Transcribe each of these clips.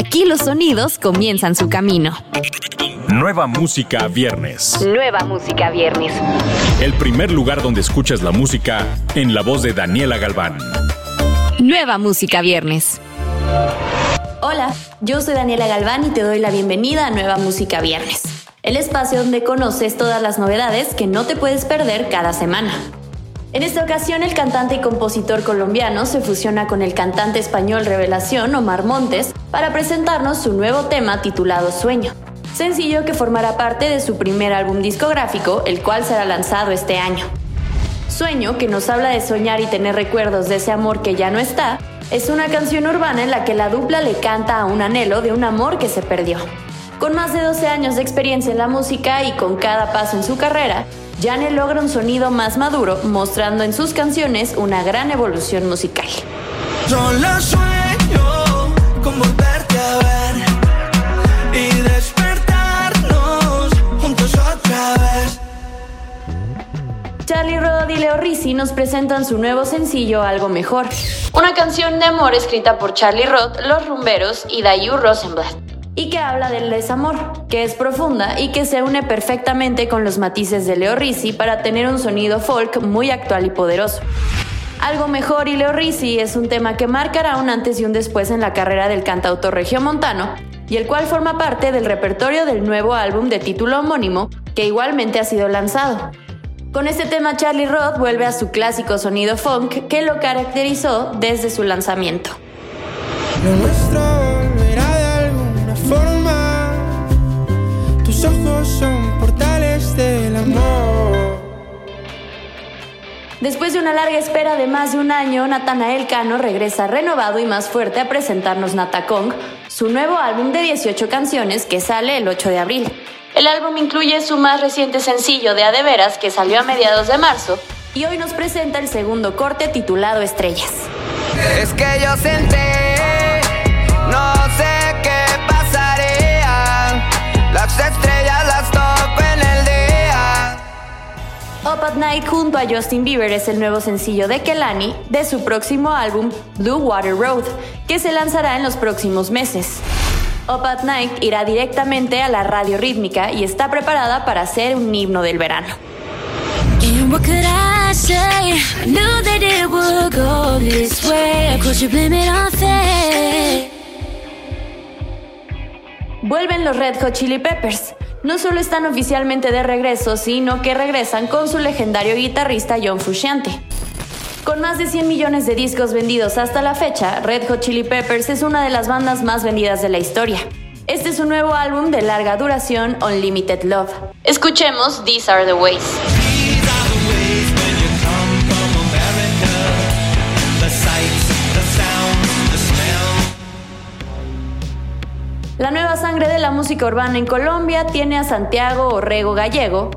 Aquí los sonidos comienzan su camino. Nueva música viernes. Nueva música viernes. El primer lugar donde escuchas la música en la voz de Daniela Galván. Nueva música viernes. Hola, yo soy Daniela Galván y te doy la bienvenida a Nueva Música Viernes, el espacio donde conoces todas las novedades que no te puedes perder cada semana. En esta ocasión, el cantante y compositor colombiano se fusiona con el cantante español Revelación Omar Montes para presentarnos su nuevo tema titulado Sueño, sencillo que formará parte de su primer álbum discográfico, el cual será lanzado este año. Sueño, que nos habla de soñar y tener recuerdos de ese amor que ya no está, es una canción urbana en la que la dupla le canta a un anhelo de un amor que se perdió. Con más de 12 años de experiencia en la música y con cada paso en su carrera, Jane logra un sonido más maduro, mostrando en sus canciones una gran evolución musical. sueño con volverte a ver y despertarnos juntos otra vez. Charlie Rod y Leo Rizzi nos presentan su nuevo sencillo Algo Mejor, una canción de amor escrita por Charlie Roth, Los Rumberos y Dayu Rosenblatt y que habla del desamor, que es profunda y que se une perfectamente con los matices de Leo Rizzi para tener un sonido folk muy actual y poderoso. Algo mejor y Leo Rizzi es un tema que marcará un antes y un después en la carrera del cantautor regiomontano y el cual forma parte del repertorio del nuevo álbum de título homónimo que igualmente ha sido lanzado. Con este tema Charlie Roth vuelve a su clásico sonido funk que lo caracterizó desde su lanzamiento. Ojos son portales del amor. Después de una larga espera de más de un año, Natanael Cano regresa renovado y más fuerte a presentarnos Natakong, su nuevo álbum de 18 canciones que sale el 8 de abril. El álbum incluye su más reciente sencillo de Adeveras que salió a mediados de marzo y hoy nos presenta el segundo corte titulado Estrellas. Es que yo senté, no sé qué pasaría, las estrellas Up at Night junto a Justin Bieber es el nuevo sencillo de Kelani de su próximo álbum Blue Water Road, que se lanzará en los próximos meses. Up at Night irá directamente a la radio rítmica y está preparada para ser un himno del verano. Vuelven los Red Hot Chili Peppers no solo están oficialmente de regreso, sino que regresan con su legendario guitarrista John Frusciante. Con más de 100 millones de discos vendidos hasta la fecha, Red Hot Chili Peppers es una de las bandas más vendidas de la historia. Este es un nuevo álbum de larga duración, Unlimited Love. Escuchemos These Are the Ways. La nueva sangre de la música urbana en Colombia tiene a Santiago Orrego Gallego,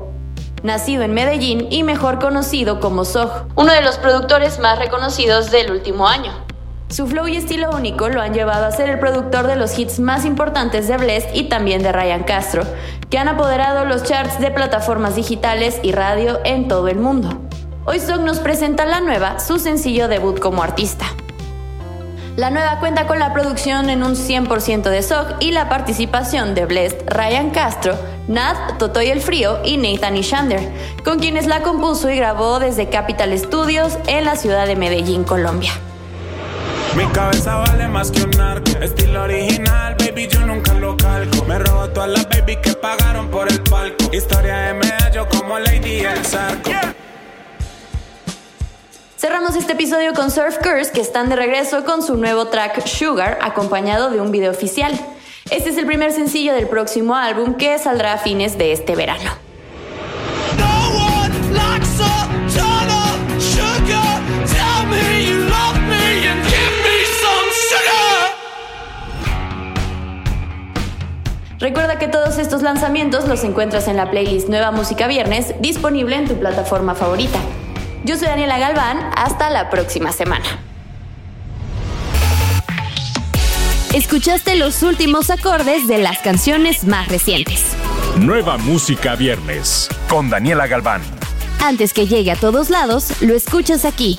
nacido en Medellín y mejor conocido como Soj, uno de los productores más reconocidos del último año. Su flow y estilo único lo han llevado a ser el productor de los hits más importantes de Blessed y también de Ryan Castro, que han apoderado los charts de plataformas digitales y radio en todo el mundo. Hoy Sog nos presenta la nueva, su sencillo debut como artista. La nueva cuenta con la producción en un 100% de SOG y la participación de Blessed, Ryan Castro, Nat, Totoy el Frío y Nathan Ishander, con quienes la compuso y grabó desde Capital Studios en la ciudad de Medellín, Colombia. Mi cabeza vale más que un arco, estilo original, baby, yo nunca lo calco. Me robo todas las baby que pagaron por el palco. Historia de medio como Lady el Zarco. Cerramos este episodio con Surf Curse, que están de regreso con su nuevo track Sugar, acompañado de un video oficial. Este es el primer sencillo del próximo álbum que saldrá a fines de este verano. Recuerda que todos estos lanzamientos los encuentras en la playlist Nueva Música Viernes, disponible en tu plataforma favorita. Yo soy Daniela Galván, hasta la próxima semana. Escuchaste los últimos acordes de las canciones más recientes. Nueva música viernes con Daniela Galván. Antes que llegue a todos lados, lo escuchas aquí.